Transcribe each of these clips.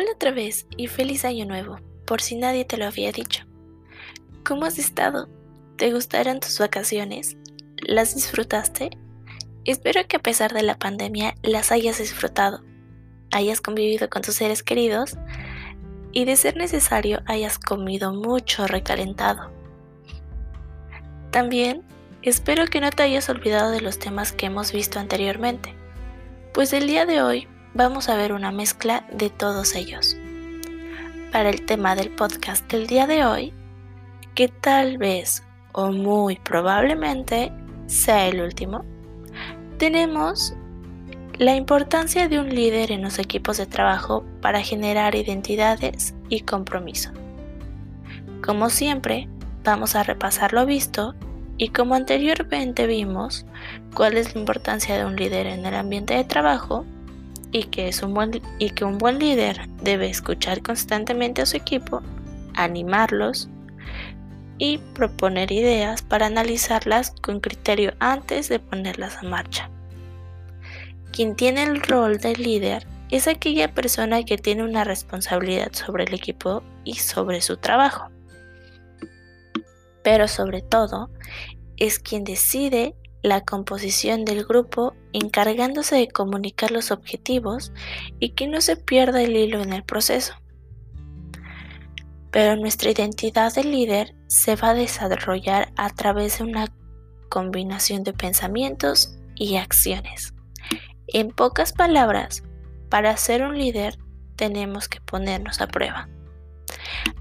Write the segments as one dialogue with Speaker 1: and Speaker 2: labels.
Speaker 1: Hola otra vez y feliz año nuevo, por si nadie te lo había dicho. ¿Cómo has estado? ¿Te gustaron tus vacaciones? ¿Las disfrutaste? Espero que a pesar de la pandemia las hayas disfrutado, hayas convivido con tus seres queridos y de ser necesario hayas comido mucho recalentado. También espero que no te hayas olvidado de los temas que hemos visto anteriormente, pues el día de hoy vamos a ver una mezcla de todos ellos. Para el tema del podcast del día de hoy, que tal vez o muy probablemente sea el último, tenemos la importancia de un líder en los equipos de trabajo para generar identidades y compromiso. Como siempre, vamos a repasar lo visto y como anteriormente vimos cuál es la importancia de un líder en el ambiente de trabajo, y que, es un buen, y que un buen líder debe escuchar constantemente a su equipo, animarlos y proponer ideas para analizarlas con criterio antes de ponerlas en marcha. Quien tiene el rol de líder es aquella persona que tiene una responsabilidad sobre el equipo y sobre su trabajo. Pero sobre todo, es quien decide la composición del grupo encargándose de comunicar los objetivos y que no se pierda el hilo en el proceso. Pero nuestra identidad de líder se va a desarrollar a través de una combinación de pensamientos y acciones. En pocas palabras, para ser un líder tenemos que ponernos a prueba.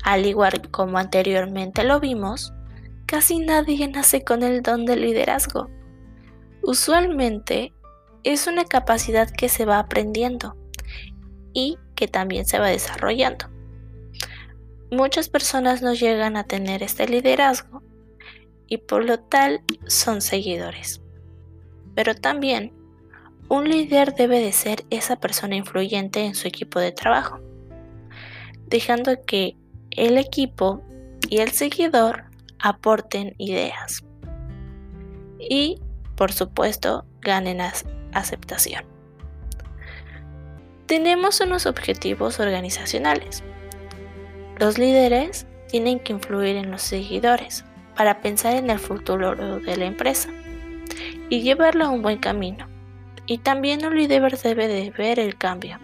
Speaker 1: Al igual como anteriormente lo vimos, casi nadie nace con el don del liderazgo. Usualmente es una capacidad que se va aprendiendo y que también se va desarrollando. Muchas personas no llegan a tener este liderazgo y por lo tal son seguidores. Pero también un líder debe de ser esa persona influyente en su equipo de trabajo, dejando que el equipo y el seguidor aporten ideas. Y por supuesto, ganen aceptación. Tenemos unos objetivos organizacionales. Los líderes tienen que influir en los seguidores para pensar en el futuro de la empresa y llevarlo a un buen camino. Y también un líder debe de ver el cambio.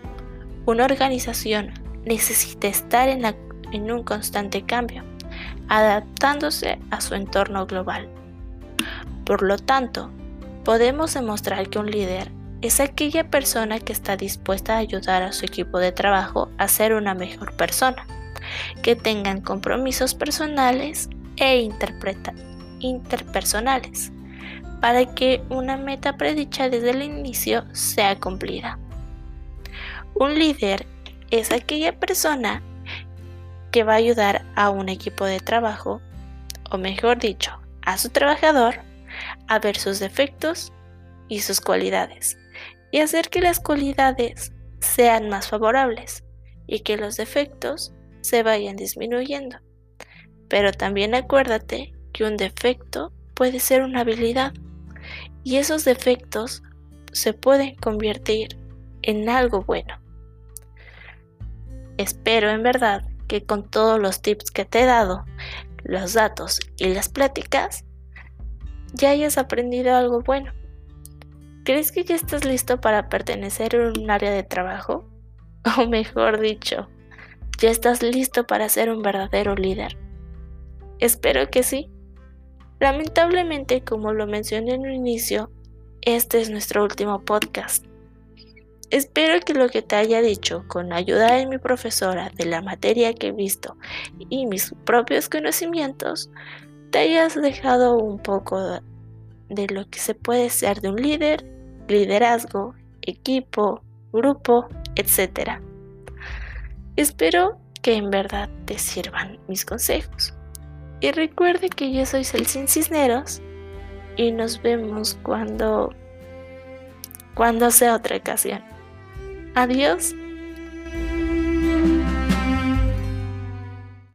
Speaker 1: Una organización necesita estar en un constante cambio, adaptándose a su entorno global. Por lo tanto, podemos demostrar que un líder es aquella persona que está dispuesta a ayudar a su equipo de trabajo a ser una mejor persona, que tengan compromisos personales e interpersonales, para que una meta predicha desde el inicio sea cumplida. Un líder es aquella persona que va a ayudar a un equipo de trabajo, o mejor dicho, a su trabajador, a ver sus defectos y sus cualidades y hacer que las cualidades sean más favorables y que los defectos se vayan disminuyendo. Pero también acuérdate que un defecto puede ser una habilidad y esos defectos se pueden convertir en algo bueno. Espero en verdad que con todos los tips que te he dado, los datos y las pláticas, ya hayas aprendido algo bueno. ¿Crees que ya estás listo para pertenecer a un área de trabajo? O mejor dicho, ¿ya estás listo para ser un verdadero líder? Espero que sí. Lamentablemente, como lo mencioné en un inicio, este es nuestro último podcast. Espero que lo que te haya dicho con ayuda de mi profesora de la materia que he visto y mis propios conocimientos te hayas dejado un poco de lo que se puede ser de un líder, liderazgo, equipo, grupo, etc. Espero que en verdad te sirvan mis consejos. Y recuerde que yo soy Celsin Cisneros y nos vemos cuando cuando sea otra ocasión. Adiós.